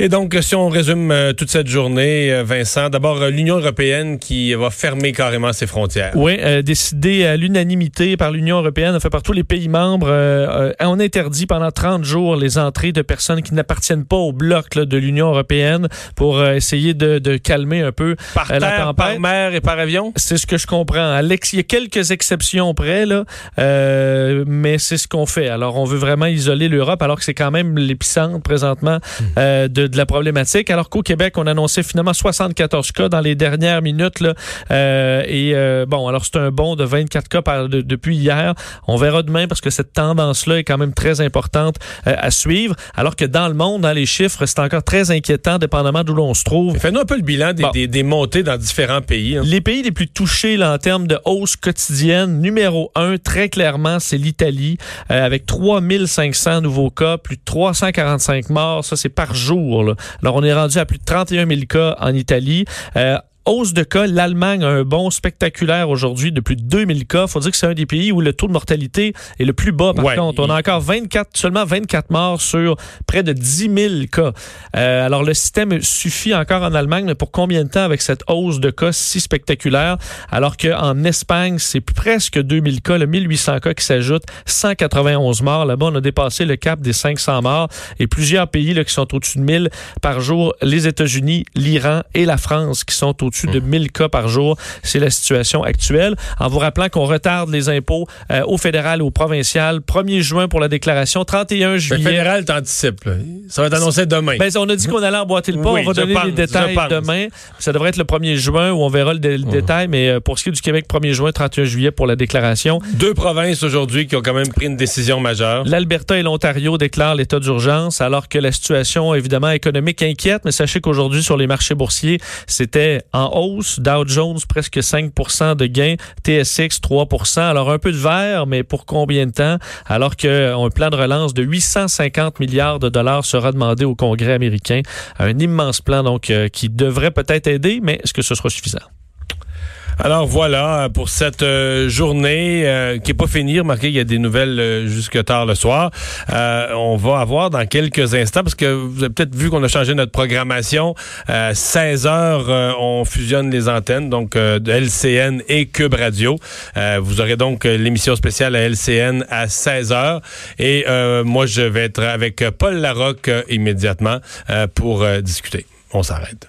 Et donc, si on résume euh, toute cette journée, euh, Vincent, d'abord euh, l'Union européenne qui va fermer carrément ses frontières. Oui, décidé à l'unanimité par l'Union européenne, fait par tous les pays membres, on interdit pendant 30 jours les entrées de personnes qui n'appartiennent pas au bloc de l'Union européenne pour essayer de, de, calmer un peu par la tempête. Par mer et par avion? C'est ce que je comprends. Alex, il y a quelques exceptions près, là, mais c'est ce qu'on fait. Alors, on veut vraiment isoler l'Europe alors que c'est quand même l'épicentre présentement hmm. de de la problématique. Alors qu'au Québec, on annonçait finalement 74 cas dans les dernières minutes. Là, euh, et euh, bon, alors c'est un bond de 24 cas par, depuis hier. On verra demain parce que cette tendance-là est quand même très importante euh, à suivre. Alors que dans le monde, dans les chiffres, c'est encore très inquiétant, dépendamment d'où l'on se trouve. Fais-nous un peu le bilan des, des, montées dans différents pays. Hein. Les pays les plus touchés là, en termes de hausse quotidienne, numéro un, très clairement, c'est l'Italie, avec 3500 nouveaux cas, plus de 345 morts. Ça, c'est par jour. Alors, on est rendu à plus de 31 000 cas en Italie. Euh, hausse de cas. L'Allemagne a un bond spectaculaire aujourd'hui de plus de 2000 cas. faut dire que c'est un des pays où le taux de mortalité est le plus bas. Par contre, on a encore 24, seulement 24 morts sur près de 10 000 cas. Euh, alors, le système suffit encore en Allemagne, mais pour combien de temps avec cette hausse de cas si spectaculaire? Alors qu'en Espagne, c'est presque 2000 cas, le 1800 cas qui s'ajoutent, 191 morts. Là-bas, on a dépassé le cap des 500 morts et plusieurs pays là, qui sont au-dessus de 1000 par jour. Les États-Unis, l'Iran et la France qui sont au-dessus de 1000 cas par jour. C'est la situation actuelle. En vous rappelant qu'on retarde les impôts euh, au fédéral et au provincial. 1er juin pour la déclaration, 31 juillet. Le fédéral t'anticipe. Ça va être annoncé demain. Ben, on a dit qu'on allait emboîter le pas. on va donner les détails demain. Ça devrait être le 1er juin où on verra le, détail. Mais euh, pour ce qui est du Québec, 1er juin, 31 juillet pour la déclaration. Deux provinces aujourd'hui qui ont quand même pris une décision majeure. L'Alberta et l'Ontario déclarent l'état d'urgence alors que la situation évidemment économique inquiète. Mais sachez qu'aujourd'hui sur les marchés boursiers, c'était en hausse. Dow Jones, presque 5 de gains. TSX, 3 Alors, un peu de vert, mais pour combien de temps? Alors qu'un plan de relance de 850 milliards de dollars sera demandé au Congrès américain. Un immense plan, donc, euh, qui devrait peut-être aider, mais est-ce que ce sera suffisant? Alors voilà pour cette euh, journée euh, qui est pas finie. Remarquez, il y a des nouvelles euh, jusque tard le soir. on va avoir dans quelques instants, parce que vous avez peut-être vu qu'on a changé notre programmation. 16 heures, on fusionne les antennes, donc de LCN et Cube Radio. vous aurez donc l'émission spéciale à LCN à 16 heures. Et moi, je vais être avec Paul Larocque immédiatement pour discuter. On s'arrête.